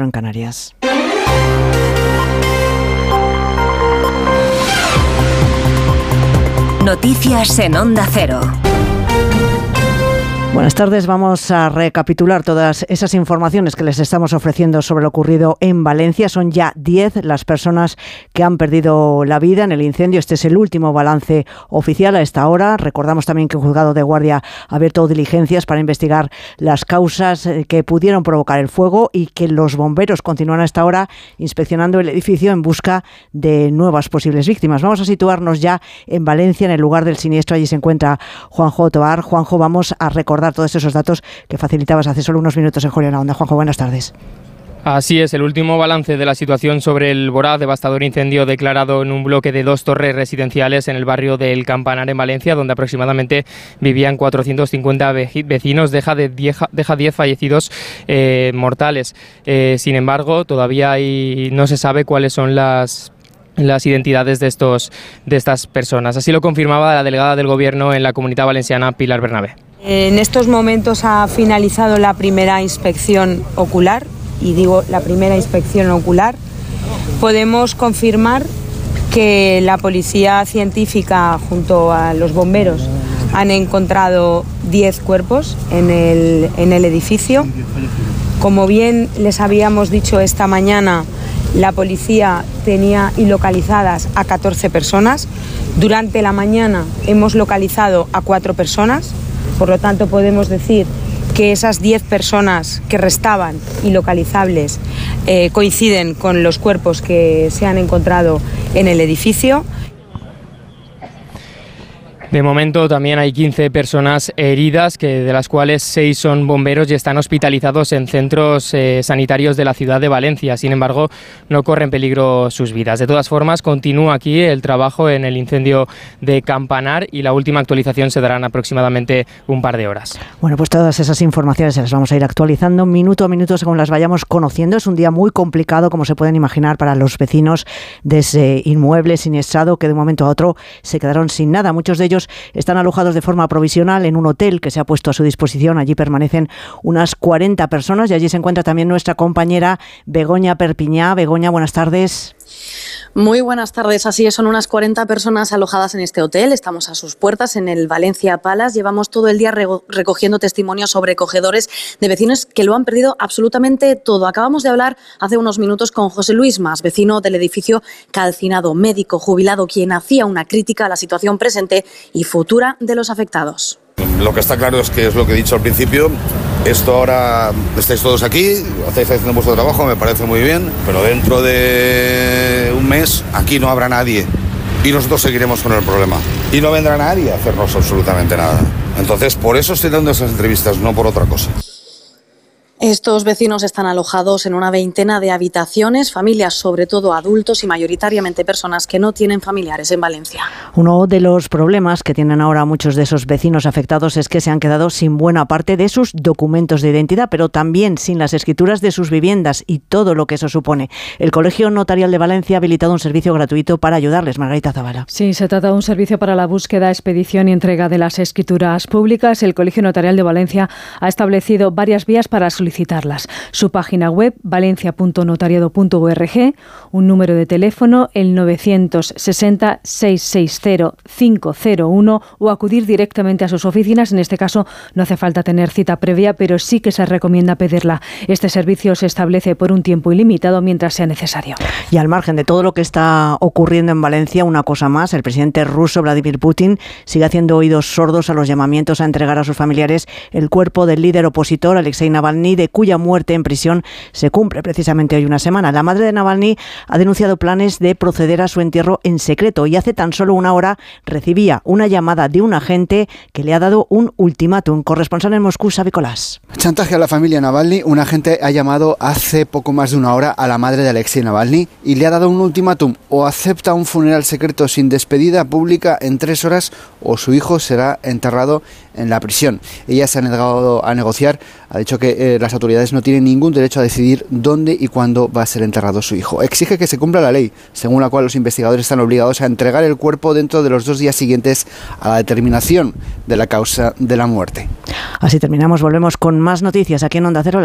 4 en Canarias. Noticias en Onda Cero. Buenas tardes. Vamos a recapitular todas esas informaciones que les estamos ofreciendo sobre lo ocurrido en Valencia. Son ya 10 las personas que han perdido la vida en el incendio. Este es el último balance oficial a esta hora. Recordamos también que un juzgado de guardia ha abierto diligencias para investigar las causas eh, que pudieron provocar el fuego y que los bomberos continúan a esta hora inspeccionando el edificio en busca de nuevas posibles víctimas. Vamos a situarnos ya en Valencia, en el lugar del siniestro. Allí se encuentra Juanjo Toar. Juanjo, vamos a recordar dar todos esos datos que facilitabas hace solo unos minutos en Julián Onda. Juanjo, buenas tardes. Así es, el último balance de la situación sobre el voraz devastador incendio declarado en un bloque de dos torres residenciales en el barrio del Campanar en Valencia, donde aproximadamente vivían 450 vecinos, deja, de 10, deja 10 fallecidos eh, mortales. Eh, sin embargo, todavía hay, no se sabe cuáles son las las identidades de, estos, de estas personas. Así lo confirmaba la delegada del Gobierno en la Comunidad Valenciana, Pilar Bernabé. En estos momentos ha finalizado la primera inspección ocular, y digo la primera inspección ocular. Podemos confirmar que la policía científica junto a los bomberos han encontrado 10 cuerpos en el, edificio. Como bien les habíamos dicho esta mañana, la policía tenía ilocalizadas a 14 personas. Durante la mañana hemos localizado a 4 personas. Por lo tanto, podemos decir que esas 10 personas que restaban ilocalizables eh, coinciden con los cuerpos que se han encontrado en el edificio. De momento también hay 15 personas heridas, que de las cuales 6 son bomberos y están hospitalizados en centros eh, sanitarios de la ciudad de Valencia. Sin embargo, no corren peligro sus vidas. De todas formas, continúa aquí el trabajo en el incendio de Campanar y la última actualización se dará en aproximadamente un par de horas. Bueno, pues todas esas informaciones se las vamos a ir actualizando minuto a minuto según las vayamos conociendo. Es un día muy complicado, como se pueden imaginar, para los vecinos de ese inmueble siniestrado que de un momento a otro se quedaron sin nada. Muchos de ellos están alojados de forma provisional en un hotel que se ha puesto a su disposición. Allí permanecen unas 40 personas y allí se encuentra también nuestra compañera Begoña Perpiñá. Begoña, buenas tardes. Muy buenas tardes. Así es, son unas 40 personas alojadas en este hotel. Estamos a sus puertas en el Valencia Palace. Llevamos todo el día recogiendo testimonios sobrecogedores de vecinos que lo han perdido absolutamente todo. Acabamos de hablar hace unos minutos con José Luis Mas, vecino del edificio calcinado, médico jubilado, quien hacía una crítica a la situación presente y futura de los afectados. Lo que está claro es que es lo que he dicho al principio. Esto ahora estáis todos aquí, estáis haciendo vuestro trabajo, me parece muy bien, pero dentro de un mes aquí no habrá nadie y nosotros seguiremos con el problema. Y no vendrá nadie a hacernos absolutamente nada. Entonces, por eso estoy dando esas entrevistas, no por otra cosa. Estos vecinos están alojados en una veintena de habitaciones, familias, sobre todo adultos y mayoritariamente personas que no tienen familiares en Valencia. Uno de los problemas que tienen ahora muchos de esos vecinos afectados es que se han quedado sin buena parte de sus documentos de identidad, pero también sin las escrituras de sus viviendas y todo lo que eso supone. El Colegio Notarial de Valencia ha habilitado un servicio gratuito para ayudarles. Margarita Zavala. Sí, se trata de un servicio para la búsqueda, expedición y entrega de las escrituras públicas. El Colegio Notarial de Valencia ha establecido varias vías para solicitar Su página web, valencia.notariado.org, un número de teléfono, el 960-660-501 o acudir directamente a sus oficinas. En este caso no hace falta tener cita previa, pero sí que se recomienda pedirla. Este servicio se establece por un tiempo ilimitado mientras sea necesario. Y al margen de todo lo que está ocurriendo en Valencia, una cosa más, el presidente ruso Vladimir Putin sigue haciendo oídos sordos a los llamamientos a entregar a sus familiares el cuerpo del líder opositor Alexei Navalny cuya muerte en prisión se cumple precisamente hoy una semana. La madre de Navalny ha denunciado planes de proceder a su entierro en secreto y hace tan solo una hora recibía una llamada de un agente que le ha dado un ultimátum. Corresponsal en Moscú, Sabicolás. Chantaje a la familia Navalny. Un agente ha llamado hace poco más de una hora a la madre de Alexei Navalny y le ha dado un ultimátum. O acepta un funeral secreto sin despedida pública en tres horas o su hijo será enterrado en la prisión. Ella se ha negado a negociar, ha dicho que eh, las autoridades no tienen ningún derecho a decidir dónde y cuándo va a ser enterrado su hijo. Exige que se cumpla la ley, según la cual los investigadores están obligados a entregar el cuerpo dentro de los dos días siguientes a la determinación de la causa de la muerte. Así terminamos, volvemos con más noticias aquí en Onda Cero.